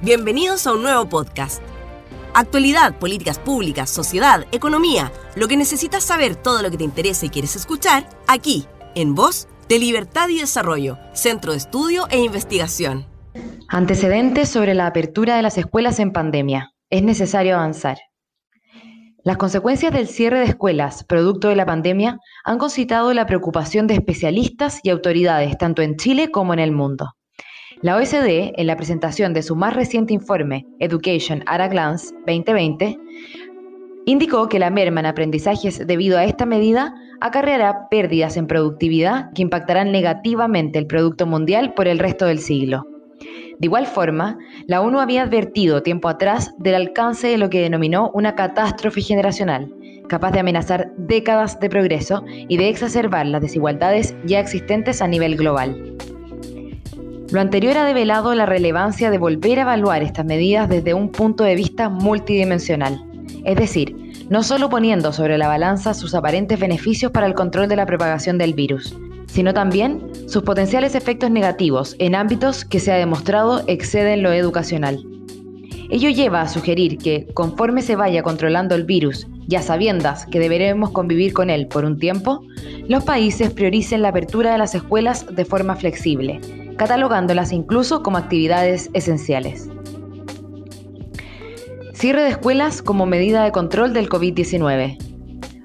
Bienvenidos a un nuevo podcast. Actualidad, políticas públicas, sociedad, economía, lo que necesitas saber, todo lo que te interesa y quieres escuchar, aquí, en Voz de Libertad y Desarrollo, Centro de Estudio e Investigación. Antecedentes sobre la apertura de las escuelas en pandemia. Es necesario avanzar. Las consecuencias del cierre de escuelas, producto de la pandemia, han concitado la preocupación de especialistas y autoridades tanto en Chile como en el mundo. La OSD, en la presentación de su más reciente informe, Education at a Glance 2020, indicó que la merma en aprendizajes debido a esta medida acarreará pérdidas en productividad que impactarán negativamente el Producto Mundial por el resto del siglo. De igual forma, la ONU había advertido tiempo atrás del alcance de lo que denominó una catástrofe generacional, capaz de amenazar décadas de progreso y de exacerbar las desigualdades ya existentes a nivel global. Lo anterior ha develado la relevancia de volver a evaluar estas medidas desde un punto de vista multidimensional, es decir, no solo poniendo sobre la balanza sus aparentes beneficios para el control de la propagación del virus, sino también sus potenciales efectos negativos en ámbitos que se ha demostrado exceden lo educacional. Ello lleva a sugerir que, conforme se vaya controlando el virus, ya sabiendas que deberemos convivir con él por un tiempo, los países prioricen la apertura de las escuelas de forma flexible, catalogándolas incluso como actividades esenciales. Cierre de escuelas como medida de control del COVID-19.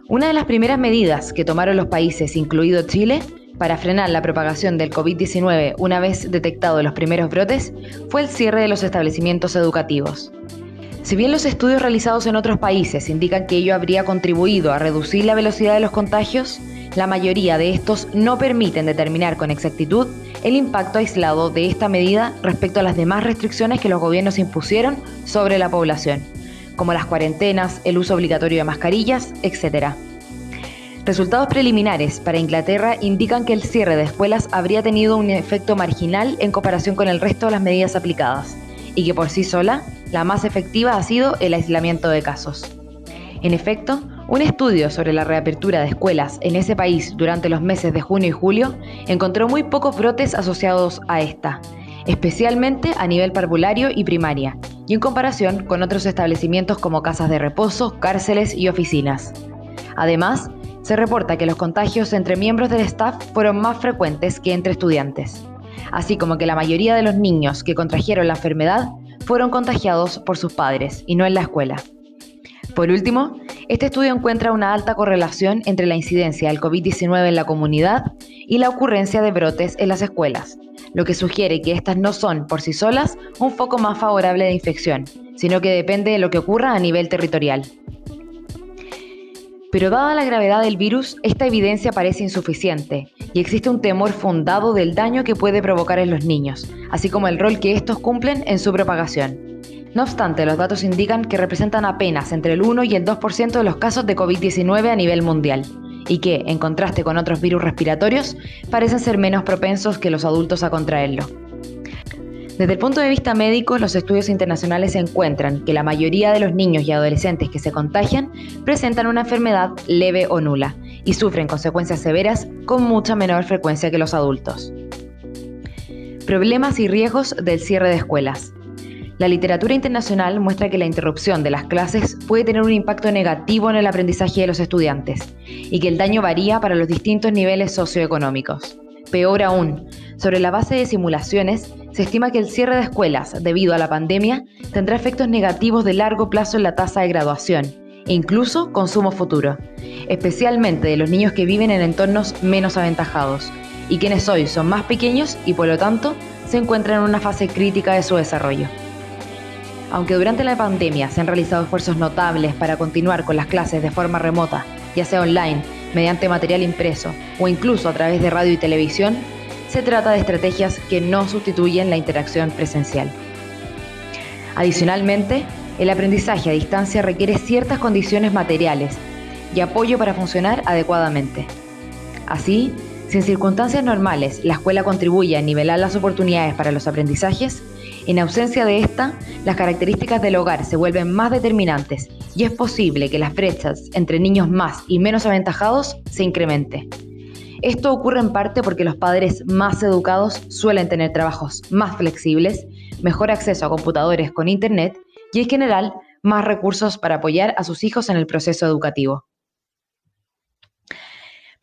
Una de las primeras medidas que tomaron los países, incluido Chile, para frenar la propagación del COVID-19 una vez detectados los primeros brotes fue el cierre de los establecimientos educativos. Si bien los estudios realizados en otros países indican que ello habría contribuido a reducir la velocidad de los contagios, la mayoría de estos no permiten determinar con exactitud el impacto aislado de esta medida respecto a las demás restricciones que los gobiernos impusieron sobre la población, como las cuarentenas, el uso obligatorio de mascarillas, etc. Resultados preliminares para Inglaterra indican que el cierre de escuelas habría tenido un efecto marginal en comparación con el resto de las medidas aplicadas, y que por sí sola, la más efectiva ha sido el aislamiento de casos. En efecto, un estudio sobre la reapertura de escuelas en ese país durante los meses de junio y julio encontró muy pocos brotes asociados a esta, especialmente a nivel parvulario y primaria, y en comparación con otros establecimientos como casas de reposo, cárceles y oficinas. Además, se reporta que los contagios entre miembros del staff fueron más frecuentes que entre estudiantes, así como que la mayoría de los niños que contrajeron la enfermedad fueron contagiados por sus padres y no en la escuela. Por último, este estudio encuentra una alta correlación entre la incidencia del COVID-19 en la comunidad y la ocurrencia de brotes en las escuelas, lo que sugiere que estas no son por sí solas un foco más favorable de infección, sino que depende de lo que ocurra a nivel territorial. Pero dada la gravedad del virus, esta evidencia parece insuficiente y existe un temor fundado del daño que puede provocar en los niños, así como el rol que estos cumplen en su propagación. No obstante, los datos indican que representan apenas entre el 1 y el 2% de los casos de COVID-19 a nivel mundial, y que, en contraste con otros virus respiratorios, parecen ser menos propensos que los adultos a contraerlo. Desde el punto de vista médico, los estudios internacionales encuentran que la mayoría de los niños y adolescentes que se contagian presentan una enfermedad leve o nula y sufren consecuencias severas con mucha menor frecuencia que los adultos. Problemas y riesgos del cierre de escuelas. La literatura internacional muestra que la interrupción de las clases puede tener un impacto negativo en el aprendizaje de los estudiantes y que el daño varía para los distintos niveles socioeconómicos. Peor aún, sobre la base de simulaciones, se estima que el cierre de escuelas debido a la pandemia tendrá efectos negativos de largo plazo en la tasa de graduación e incluso consumo futuro, especialmente de los niños que viven en entornos menos aventajados y quienes hoy son más pequeños y por lo tanto se encuentran en una fase crítica de su desarrollo. Aunque durante la pandemia se han realizado esfuerzos notables para continuar con las clases de forma remota, ya sea online, mediante material impreso o incluso a través de radio y televisión, se trata de estrategias que no sustituyen la interacción presencial. Adicionalmente, el aprendizaje a distancia requiere ciertas condiciones materiales y apoyo para funcionar adecuadamente. Así, si en circunstancias normales la escuela contribuye a nivelar las oportunidades para los aprendizajes, en ausencia de esta, las características del hogar se vuelven más determinantes y es posible que las brechas entre niños más y menos aventajados se incremente. Esto ocurre en parte porque los padres más educados suelen tener trabajos más flexibles, mejor acceso a computadores con Internet y en general más recursos para apoyar a sus hijos en el proceso educativo.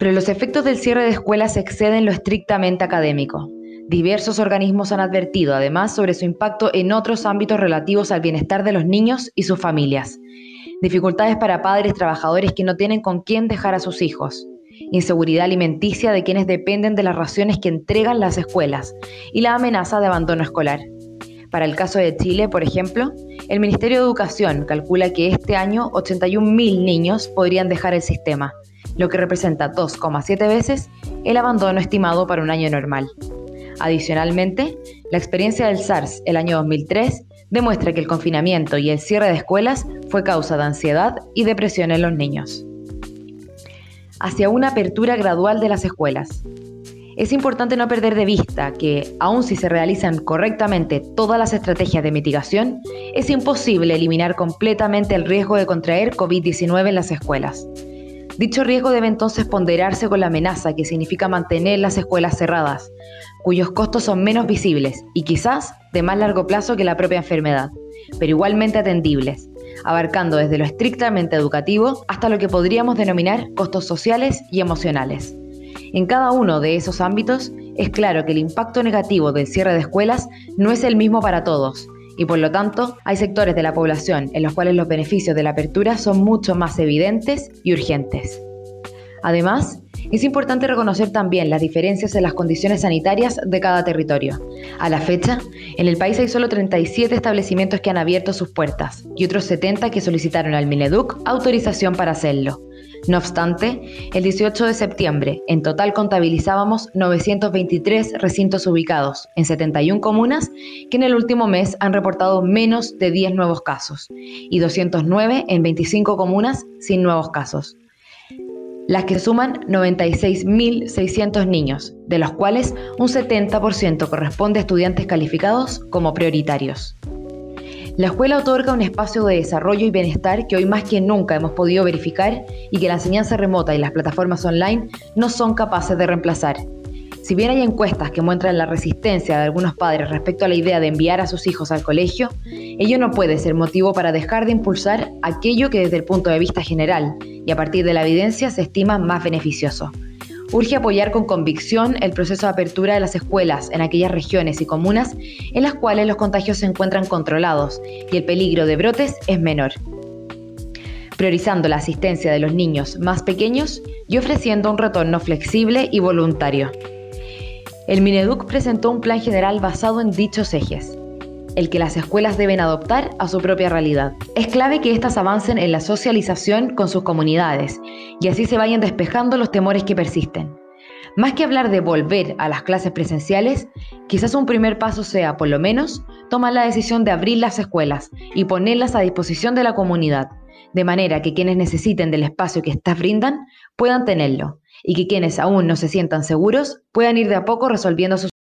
Pero los efectos del cierre de escuelas exceden lo estrictamente académico. Diversos organismos han advertido además sobre su impacto en otros ámbitos relativos al bienestar de los niños y sus familias. Dificultades para padres trabajadores que no tienen con quién dejar a sus hijos. Inseguridad alimenticia de quienes dependen de las raciones que entregan las escuelas y la amenaza de abandono escolar. Para el caso de Chile, por ejemplo, el Ministerio de Educación calcula que este año 81.000 niños podrían dejar el sistema, lo que representa 2,7 veces el abandono estimado para un año normal. Adicionalmente, la experiencia del SARS el año 2003 demuestra que el confinamiento y el cierre de escuelas fue causa de ansiedad y depresión en los niños. Hacia una apertura gradual de las escuelas. Es importante no perder de vista que, aun si se realizan correctamente todas las estrategias de mitigación, es imposible eliminar completamente el riesgo de contraer COVID-19 en las escuelas. Dicho riesgo debe entonces ponderarse con la amenaza que significa mantener las escuelas cerradas, cuyos costos son menos visibles y quizás de más largo plazo que la propia enfermedad, pero igualmente atendibles, abarcando desde lo estrictamente educativo hasta lo que podríamos denominar costos sociales y emocionales. En cada uno de esos ámbitos es claro que el impacto negativo del cierre de escuelas no es el mismo para todos y por lo tanto hay sectores de la población en los cuales los beneficios de la apertura son mucho más evidentes y urgentes. Además, es importante reconocer también las diferencias en las condiciones sanitarias de cada territorio. A la fecha, en el país hay solo 37 establecimientos que han abierto sus puertas y otros 70 que solicitaron al Mineduc autorización para hacerlo. No obstante, el 18 de septiembre en total contabilizábamos 923 recintos ubicados en 71 comunas que en el último mes han reportado menos de 10 nuevos casos y 209 en 25 comunas sin nuevos casos. Las que suman 96.600 niños, de los cuales un 70% corresponde a estudiantes calificados como prioritarios. La escuela otorga un espacio de desarrollo y bienestar que hoy más que nunca hemos podido verificar y que la enseñanza remota y las plataformas online no son capaces de reemplazar. Si bien hay encuestas que muestran la resistencia de algunos padres respecto a la idea de enviar a sus hijos al colegio, ello no puede ser motivo para dejar de impulsar aquello que desde el punto de vista general y a partir de la evidencia se estima más beneficioso. Urge apoyar con convicción el proceso de apertura de las escuelas en aquellas regiones y comunas en las cuales los contagios se encuentran controlados y el peligro de brotes es menor. Priorizando la asistencia de los niños más pequeños y ofreciendo un retorno flexible y voluntario. El Mineduc presentó un plan general basado en dichos ejes el que las escuelas deben adoptar a su propia realidad. Es clave que éstas avancen en la socialización con sus comunidades y así se vayan despejando los temores que persisten. Más que hablar de volver a las clases presenciales, quizás un primer paso sea, por lo menos, tomar la decisión de abrir las escuelas y ponerlas a disposición de la comunidad, de manera que quienes necesiten del espacio que éstas brindan puedan tenerlo y que quienes aún no se sientan seguros puedan ir de a poco resolviendo sus